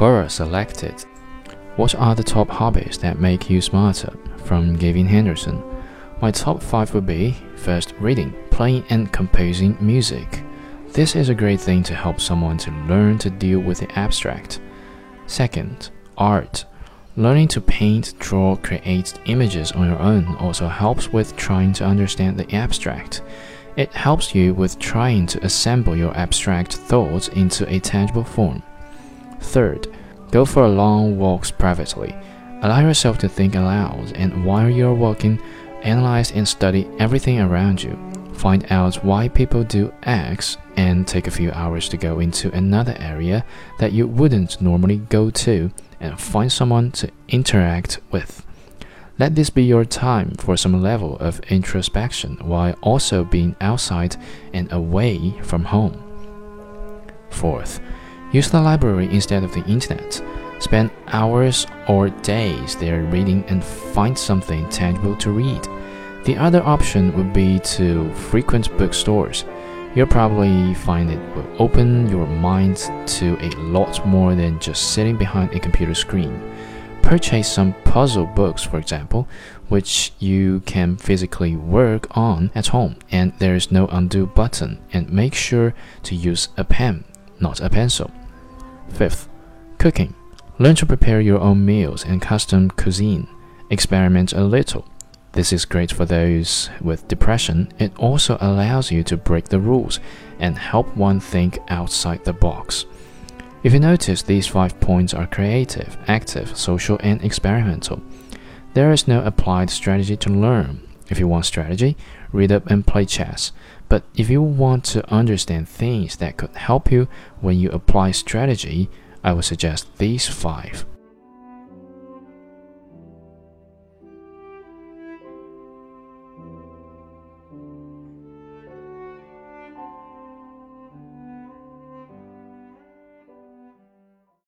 Quora selected What are the top hobbies that make you smarter? from Gavin Henderson. My top 5 would be first, reading, playing, and composing music. This is a great thing to help someone to learn to deal with the abstract. Second, art. Learning to paint, draw, create images on your own also helps with trying to understand the abstract. It helps you with trying to assemble your abstract thoughts into a tangible form. Third, go for long walks privately. Allow yourself to think aloud, and while you're walking, analyze and study everything around you. Find out why people do X and take a few hours to go into another area that you wouldn't normally go to and find someone to interact with. Let this be your time for some level of introspection while also being outside and away from home. Fourth, use the library instead of the internet. Spend hours or days there reading and find something tangible to read. The other option would be to frequent bookstores. You'll probably find it will open your mind to a lot more than just sitting behind a computer screen. Purchase some puzzle books, for example, which you can physically work on at home, and there is no undo button, and make sure to use a pen, not a pencil. Fifth, cooking. Learn to prepare your own meals and custom cuisine. Experiment a little. This is great for those with depression. It also allows you to break the rules and help one think outside the box. If you notice, these five points are creative, active, social, and experimental. There is no applied strategy to learn. If you want strategy, read up and play chess. But if you want to understand things that could help you when you apply strategy, I would suggest these five.